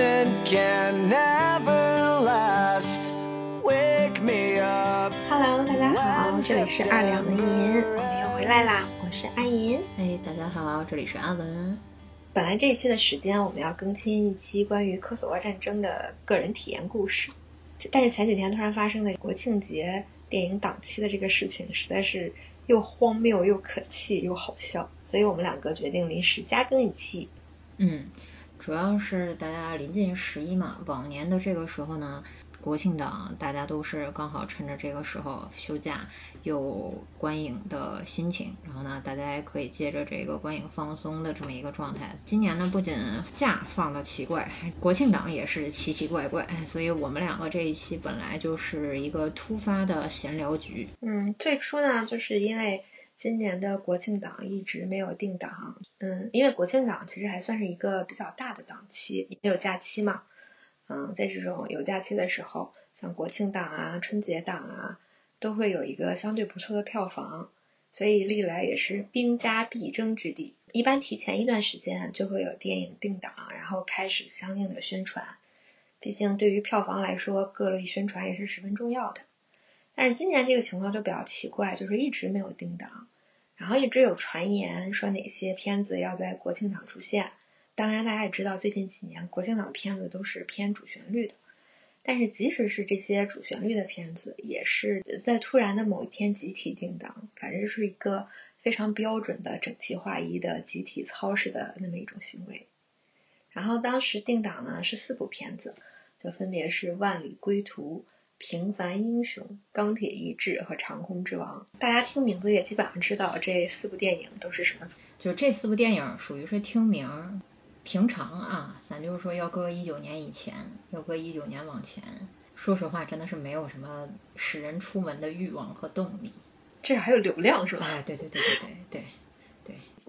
innocent can never last. Wake me up. Hello，大家好，这里是二两的银，我们又回来啦，我是阿银。哎，大家好，这里是阿文。本来这一期的时间我们要更新一期关于科索沃战争的个人体验故事，但是前几天突然发生的国庆节电影档期的这个事情，实在是又荒谬又可气又好笑，所以我们两个决定临时加更一期。嗯，主要是大家临近十一嘛，往年的这个时候呢。国庆档，大家都是刚好趁着这个时候休假，有观影的心情，然后呢，大家也可以借着这个观影放松的这么一个状态。今年呢，不仅假放的奇怪，国庆档也是奇奇怪怪，所以我们两个这一期本来就是一个突发的闲聊局。嗯，最初呢，就是因为今年的国庆档一直没有定档，嗯，因为国庆档其实还算是一个比较大的档期，也有假期嘛。嗯，在这种有假期的时候，像国庆档啊、春节档啊，都会有一个相对不错的票房，所以历来也是兵家必争之地。一般提前一段时间就会有电影定档，然后开始相应的宣传。毕竟对于票房来说，各类宣传也是十分重要的。但是今年这个情况就比较奇怪，就是一直没有定档，然后一直有传言说哪些片子要在国庆档出现。当然，大家也知道，最近几年国庆档片子都是偏主旋律的。但是，即使是这些主旋律的片子，也是在突然的某一天集体定档，反正是一个非常标准的整齐划一的集体操式的那么一种行为。然后当时定档呢是四部片子，就分别是《万里归途》《平凡英雄》《钢铁意志》和《长空之王》。大家听名字也基本上知道这四部电影都是什么。就这四部电影属于是听名。平常啊，咱就是说要搁一九年以前，要搁一九年往前，说实话真的是没有什么使人出门的欲望和动力。这还有流量是吧？哎，对对对对对对对，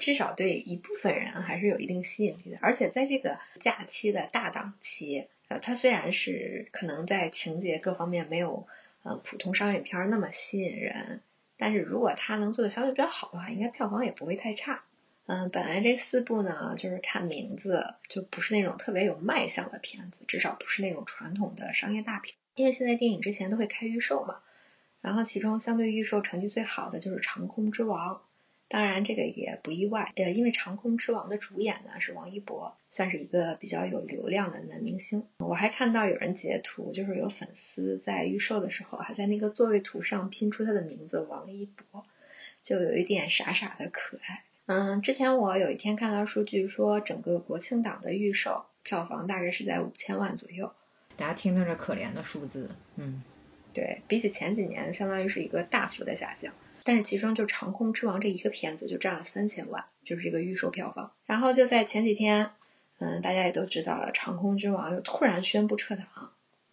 至少对一部分人还是有一定吸引力的。而且在这个假期的大档期，呃，它虽然是可能在情节各方面没有呃普通商业片那么吸引人，但是如果它能做的相对比较好的话，应该票房也不会太差。嗯，本来这四部呢，就是看名字就不是那种特别有卖相的片子，至少不是那种传统的商业大片。因为现在电影之前都会开预售嘛，然后其中相对预售成绩最好的就是《长空之王》，当然这个也不意外，呃，因为《长空之王》的主演呢是王一博，算是一个比较有流量的男明星。我还看到有人截图，就是有粉丝在预售的时候还在那个座位图上拼出他的名字王一博，就有一点傻傻的可爱。嗯，之前我有一天看到数据说，整个国庆档的预售票房大概是在五千万左右。大家听听这可怜的数字，嗯，对比起前几年，相当于是一个大幅的下降。但是其中就《长空之王》这一个片子就占了三千万，就是这个预售票房。然后就在前几天，嗯，大家也都知道了，《长空之王》又突然宣布撤档。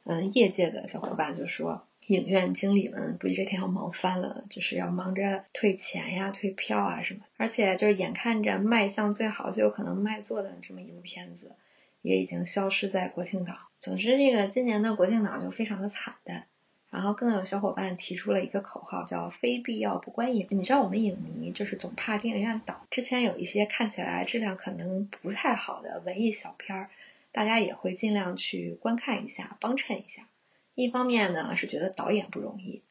嗯，业界的小伙伴就说。影院经理们估计这天要忙翻了，就是要忙着退钱呀、退票啊什么。而且就是眼看着卖相最好、最有可能卖座的这么一部片子，也已经消失在国庆档。总之，这个今年的国庆档就非常的惨淡。然后更有小伙伴提出了一个口号，叫“非必要不观影”。你知道我们影迷就是总怕电影院倒。之前有一些看起来质量可能不太好的文艺小片儿，大家也会尽量去观看一下，帮衬一下。一方面呢是觉得导演不容易，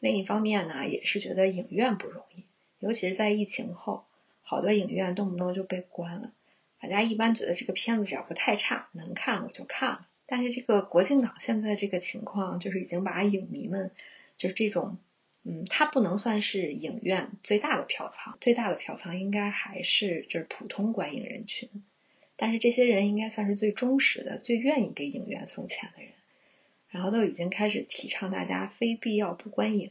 另一方面呢也是觉得影院不容易，尤其是在疫情后，好多影院动不动就被关了。大家一般觉得这个片子只要不太差，能看我就看了。但是这个国庆档现在这个情况，就是已经把影迷们，就是这种，嗯，它不能算是影院最大的票仓，最大的票仓应该还是就是普通观影人群，但是这些人应该算是最忠实的、最愿意给影院送钱的人。然后都已经开始提倡大家非必要不观影，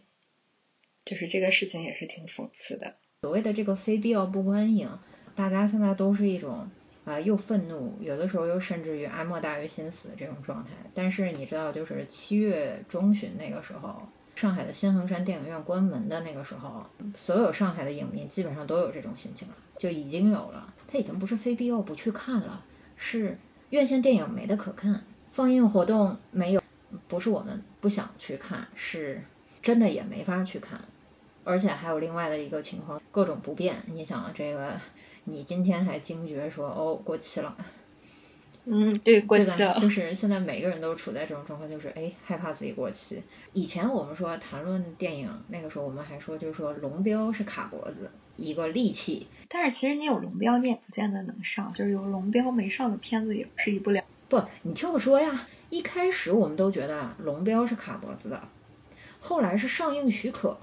就是这个事情也是挺讽刺的。所谓的这个非必要不观影，大家现在都是一种啊又愤怒，有的时候又甚至于哀莫大于心死这种状态。但是你知道，就是七月中旬那个时候，上海的新恒山电影院关门的那个时候，所有上海的影迷基本上都有这种心情了，就已经有了。他已经不是非必要不去看了，是院线电影没得可看，放映活动没有。不是我们不想去看，是真的也没法去看，而且还有另外的一个情况，各种不便。你想这个，你今天还惊觉说哦过期了，嗯，对，过？期了。就是现在每个人都处在这种状况，就是哎害怕自己过期。以前我们说谈论电影，那个时候我们还说就是说龙标是卡脖子一个利器，但是其实你有龙标，你也不见得能上，就是有龙标没上的片子也是一不了。不，你听我说呀，一开始我们都觉得啊龙标是卡脖子的，后来是上映许可，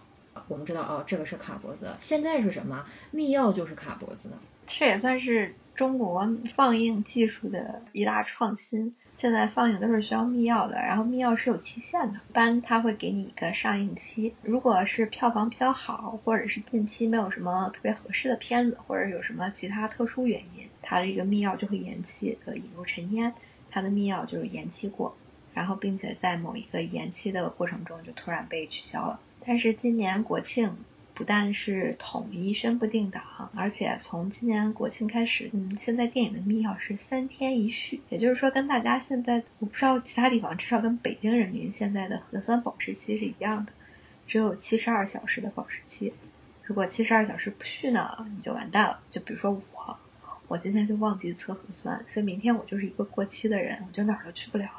我们知道哦这个是卡脖子，现在是什么？密钥就是卡脖子的。这也算是中国放映技术的一大创新。现在放映都是需要密钥的，然后密钥是有期限的，一般它会给你一个上映期。如果是票房比较好，或者是近期没有什么特别合适的片子，或者有什么其他特殊原因，它这个密钥就会延期，呃，引入尘烟，它的密钥就是延期过，然后并且在某一个延期的过程中就突然被取消了。但是今年国庆不但是统一宣布定档，而且从今年国庆开始，嗯，现在电影的密钥是三天一续，也就是说跟大家现在我不知道其他地方，至少跟北京人民现在的核酸保质期是一样的，只有七十二小时的保质期。如果七十二小时不续呢，你就完蛋了。就比如说我，我今天就忘记测核酸，所以明天我就是一个过期的人，我就哪儿都去不了，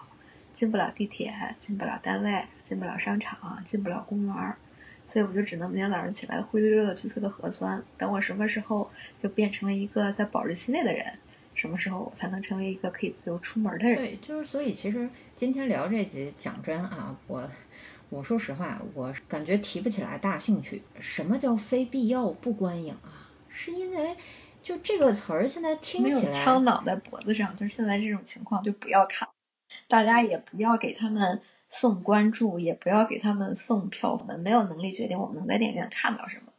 进不了地铁，进不了单位，进不了商场，进不了公园儿。所以我就只能每天早上起来灰溜溜的去测个核酸，等我什么时候就变成了一个在保质期内的人，什么时候我才能成为一个可以自由出门的人？对，就是所以其实今天聊这集讲真啊，我我说实话，我感觉提不起来大兴趣。什么叫非必要不观影啊？是因为就这个词儿现在听起来没有起枪挡在脖子上，就是现在这种情况就不要看，大家也不要给他们送关注，也不要给他们送票，我们没有能力决定我们能在电影院看到什么，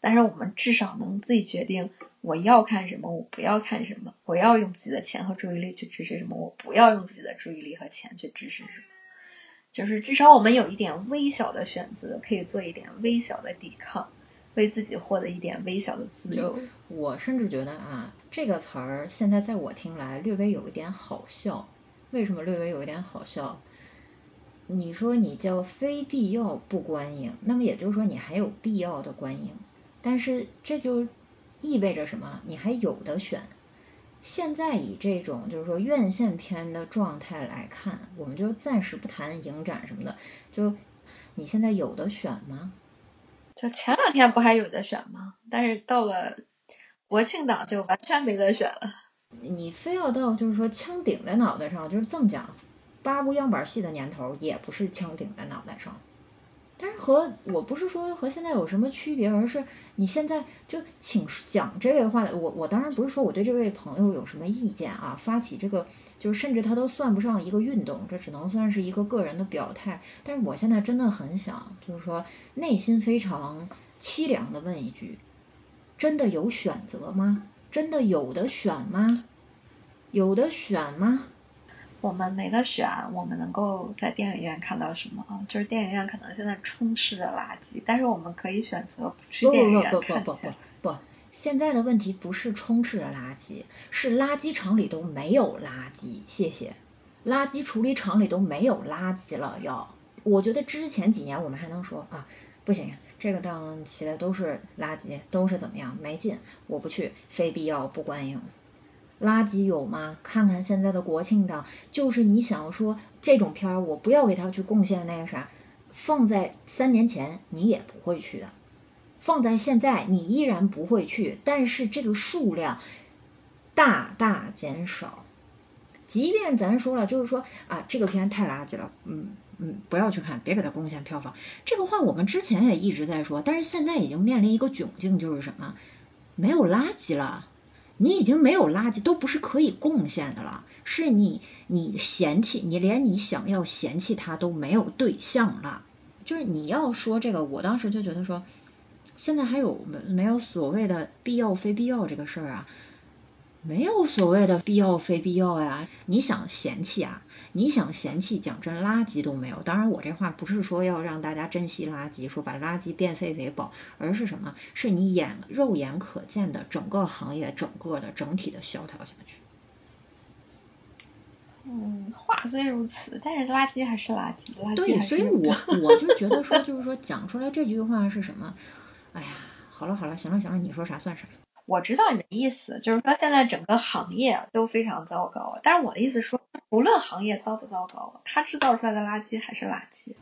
但是我们至少能自己决定我要看什么，我不要看什么，我要用自己的钱和注意力去支持什么，我不要用自己的注意力和钱去支持什么。就是至少我们有一点微小的选择，可以做一点微小的抵抗，为自己获得一点微小的自由。我甚至觉得啊，这个词儿现在在我听来略微有一点好笑。为什么略微有一点好笑？你说你叫非必要不观影，那么也就是说你还有必要的观影，但是这就意味着什么？你还有的选。现在以这种就是说院线片的状态来看，我们就暂时不谈影展什么的，就你现在有的选吗？就前两天不还有的选吗？但是到了国庆档就完全没得选了。你非要到就是说枪顶在脑袋上，就是这么讲，八部样板戏的年头也不是枪顶在脑袋上。但是和我不是说和现在有什么区别，而是你现在就请讲这位话的我，我当然不是说我对这位朋友有什么意见啊，发起这个就是甚至他都算不上一个运动，这只能算是一个个人的表态。但是我现在真的很想，就是说内心非常凄凉的问一句：真的有选择吗？真的有的选吗？有的选吗？我们没得选，我们能够在电影院看到什么？就是电影院可能现在充斥着垃圾，但是我们可以选择不去不电影院不不不不不看这些。不，现在的问题不是充斥着垃圾，是垃圾场里都没有垃圾。谢谢，垃圾处理厂里都没有垃圾了。要，我觉得之前几年我们还能说啊，不行，这个档期的都是垃圾，都是怎么样没劲，我不去，非必要不观影。垃圾有吗？看看现在的国庆档，就是你想要说这种片儿，我不要给他去贡献那个啥，放在三年前你也不会去的，放在现在你依然不会去，但是这个数量大大减少。即便咱说了，就是说啊，这个片太垃圾了，嗯嗯，不要去看，别给它贡献票房。这个话我们之前也一直在说，但是现在已经面临一个窘境，就是什么？没有垃圾了。你已经没有垃圾，都不是可以贡献的了，是你你嫌弃，你连你想要嫌弃它都没有对象了。就是你要说这个，我当时就觉得说，现在还有没没有所谓的必要非必要这个事儿啊？没有所谓的必要非必要呀。你想嫌弃啊？你想嫌弃，讲真，垃圾都没有。当然，我这话不是说要让大家珍惜垃圾，说把垃圾变废为宝，而是什么？是你眼肉眼可见的整个行业、整个的整体的萧条下去。嗯，话虽如此，但是垃圾还是垃圾，垃圾对，所以我 我就觉得说，就是说讲出来这句话是什么？哎呀，好了好了，行了行了，你说啥算啥。我知道你的意思，就是说现在整个行业都非常糟糕。但是我的意思说，无论行业糟不糟糕，它制造出来的垃圾还是垃圾。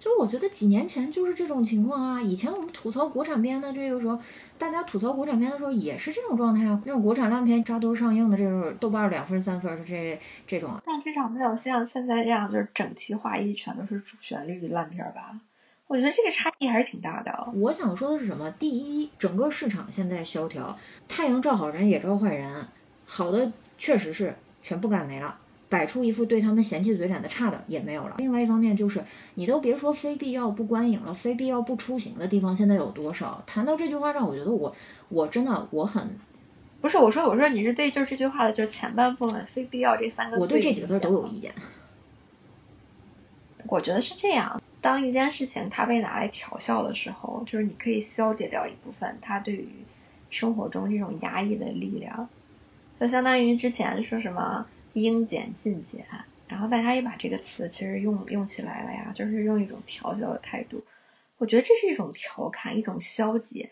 就是我觉得几年前就是这种情况啊，以前我们吐槽国产片的这个时候，大家吐槽国产片的时候也是这种状态啊，那种国产烂片扎堆上映的这种，豆瓣两分三分这这种。但至少没有像现在这样就是整齐划一，全都是主旋律的烂片吧。我觉得这个差异还是挺大的。我想说的是什么？第一，整个市场现在萧条，太阳照好人也照坏人，好的确实是全部干没了，摆出一副对他们嫌弃嘴脸的差的也没有了。另外一方面就是，你都别说非必要不观影了，非必要不出行的地方现在有多少？谈到这句话让，我觉得我我真的我很，不是我说我说你是对就是这句话的就是前半部分非必要这三个字，我对这几个字都有意见。我觉得是这样。当一件事情它被拿来调笑的时候，就是你可以消解掉一部分它对于生活中这种压抑的力量，就相当于之前说什么应减尽减，然后大家也把这个词其实用用起来了呀，就是用一种调笑的态度。我觉得这是一种调侃，一种消解，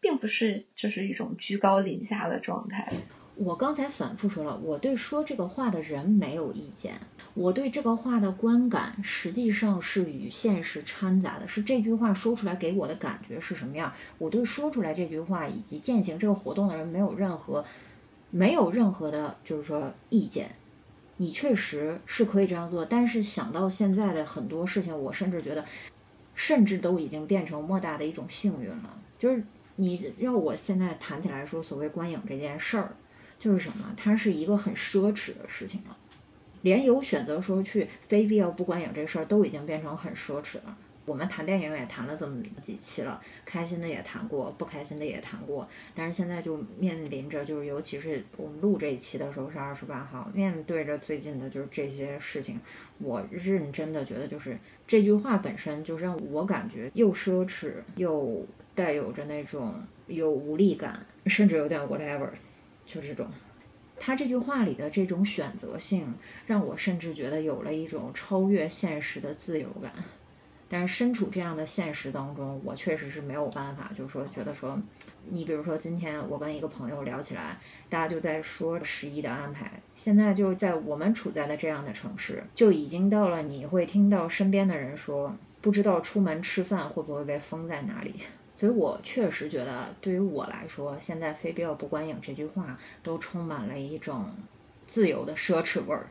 并不是就是一种居高临下的状态。我刚才反复说了，我对说这个话的人没有意见。我对这个话的观感实际上是与现实掺杂的，是这句话说出来给我的感觉是什么样。我对说出来这句话以及践行这个活动的人没有任何没有任何的，就是说意见。你确实是可以这样做，但是想到现在的很多事情，我甚至觉得，甚至都已经变成莫大的一种幸运了。就是你让我现在谈起来说所谓观影这件事儿。就是什么，它是一个很奢侈的事情了，连有选择说去非必要不观影这事儿都已经变成很奢侈了。我们谈电影也谈了这么几期了，开心的也谈过，不开心的也谈过，但是现在就面临着，就是尤其是我们录这一期的时候是二十八号，面对着最近的就是这些事情，我认真的觉得就是这句话本身就让我感觉又奢侈又带有着那种有无力感，甚至有点 whatever。就这种，他这句话里的这种选择性，让我甚至觉得有了一种超越现实的自由感。但是身处这样的现实当中，我确实是没有办法，就是说觉得说，你比如说今天我跟一个朋友聊起来，大家就在说十一的安排，现在就在我们处在的这样的城市，就已经到了你会听到身边的人说，不知道出门吃饭会不会被封在哪里。所以我确实觉得，对于我来说，现在非必要不观影这句话都充满了一种自由的奢侈味儿。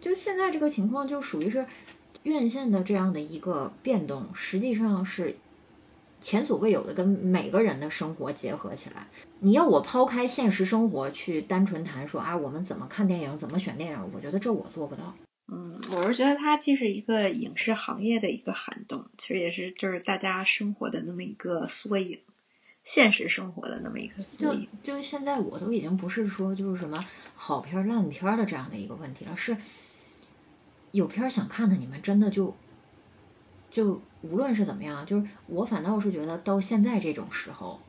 就现在这个情况，就属于是院线的这样的一个变动，实际上是前所未有的跟每个人的生活结合起来。你要我抛开现实生活去单纯谈说啊，我们怎么看电影，怎么选电影，我觉得这我做不到。嗯，我是觉得它既是一个影视行业的一个寒冬，其实也是就是大家生活的那么一个缩影，现实生活的那么一个缩影。就现在我都已经不是说就是什么好片烂片的这样的一个问题了，是有片想看的，你们真的就就无论是怎么样，就是我反倒是觉得到现在这种时候，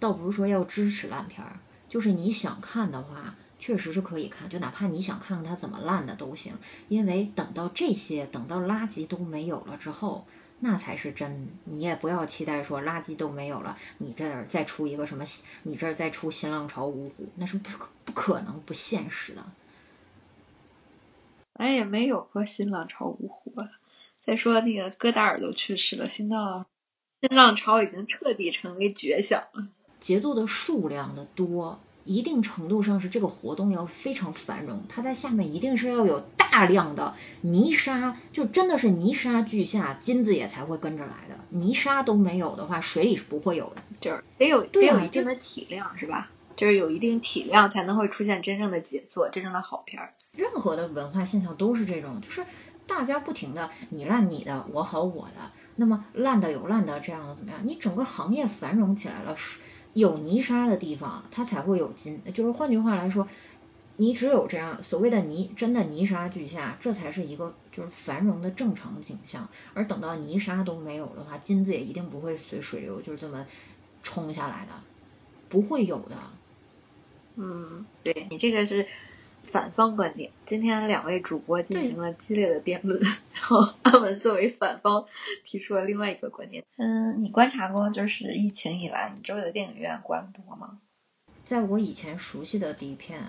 倒不是说要支持烂片，就是你想看的话。确实是可以看，就哪怕你想看看它怎么烂的都行，因为等到这些等到垃圾都没有了之后，那才是真。你也不要期待说垃圾都没有了，你这儿再出一个什么，你这儿再出新浪潮五虎，那是不不可能不现实的。咱也没有过新浪潮五虎啊。再说那个戈达尔都去世了，新浪新浪潮已经彻底成为绝响了。节奏的数量的多。一定程度上是这个活动要非常繁荣，它在下面一定是要有大量的泥沙，就真的是泥沙俱下，金子也才会跟着来的。泥沙都没有的话，水里是不会有的，就是得有得有一定的体量，是吧？就是有一定体量才能会出现真正的杰作，真正的好片儿。任何的文化现象都是这种，就是大家不停的你烂你的，我好我的，那么烂的有烂的，这样的怎么样？你整个行业繁荣起来了。有泥沙的地方，它才会有金。就是换句话来说，你只有这样所谓的泥，真的泥沙俱下，这才是一个就是繁荣的正常景象。而等到泥沙都没有的话，金子也一定不会随水流就是这么冲下来的，不会有的。嗯，对你这个是反方观点。今天两位主播进行了激烈的辩论，然后阿文作为反方提出了另外一个观点。嗯，你观察过就是疫情以来，你周围的电影院关多吗？在我以前熟悉的底片，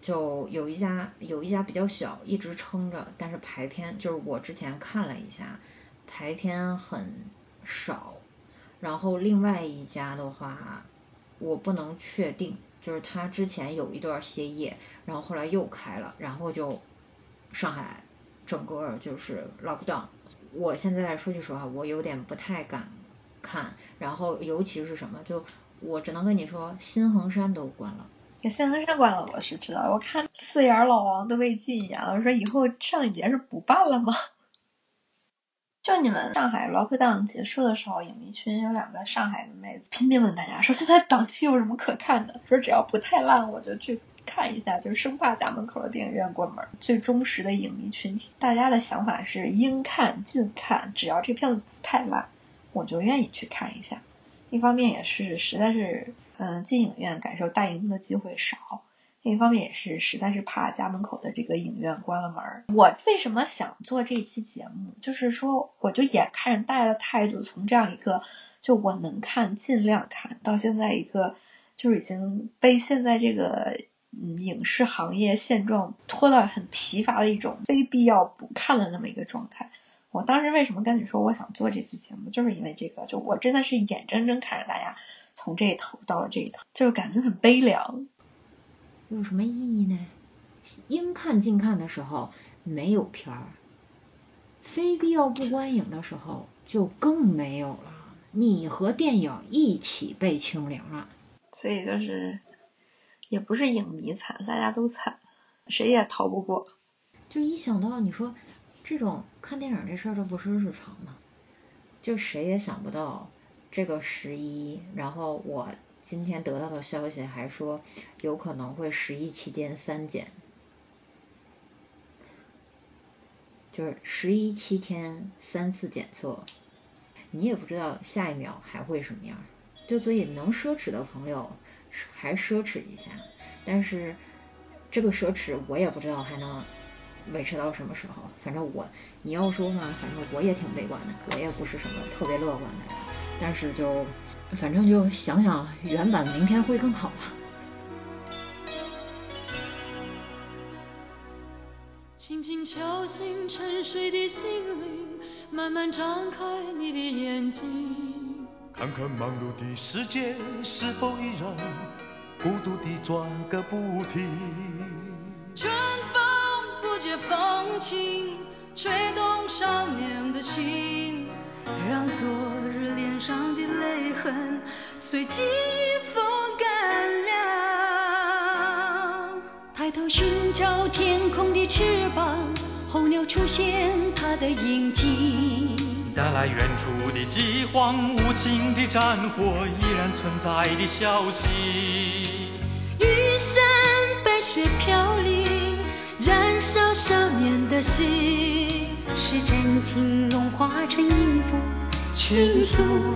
就有一家有一家比较小，一直撑着，但是排片就是我之前看了一下，排片很少。然后另外一家的话，我不能确定。就是他之前有一段歇业，然后后来又开了，然后就上海整个就是 lock down。我现在说句实话，我有点不太敢看，然后尤其是什么，就我只能跟你说，新衡山都关了。新衡山关了，我是知道，我看四眼老王都被禁言了，说以后上影节是不办了吗？就你们上海 lockdown 结束的时候，影迷群有两个上海的妹子拼命问大家说：“现在档期有什么可看的？”说只要不太烂，我就去看一下，就是生怕家门口的电影院关门。最忠实的影迷群体，大家的想法是应看尽看，只要这片子不太烂，我就愿意去看一下。一方面也是实在是，嗯，进影院感受大荧幕的机会少。另一方面也是，实在是怕家门口的这个影院关了门。我为什么想做这期节目？就是说，我就眼看着大家的态度从这样一个就我能看尽量看到现在一个就是已经被现在这个嗯影视行业现状拖到很疲乏的一种非必要不看的那么一个状态。我当时为什么跟你说我想做这期节目，就是因为这个，就我真的是眼睁睁看着大家从这一头到了这一头，就是感觉很悲凉。有什么意义呢？应看尽看的时候没有片儿，非必要不观影的时候就更没有了。你和电影一起被清零了。所以就是，也不是影迷惨，大家都惨，谁也逃不过。就一想到你说这种看电影这事儿，这不是日常吗？就谁也想不到这个十一，然后我。今天得到的消息还说，有可能会十一期间三检，就是十一七天三次检测，你也不知道下一秒还会什么样，就所以能奢侈的朋友还奢侈一下，但是这个奢侈我也不知道还能维持到什么时候，反正我你要说嘛，反正我也挺悲观的，我也不是什么特别乐观的人，但是就。反正就想想原版明天会更好吧。轻轻敲醒沉睡的心灵，慢慢张开你的眼睛，看看忙碌的世界是否依然孤独地转个不停。春风不解风情，吹动少年的心。让昨日脸上的泪痕随季风干了。抬头寻找天空的翅膀，候鸟出现它的影迹。带来远处的饥荒，无情的战火依然存在的消息。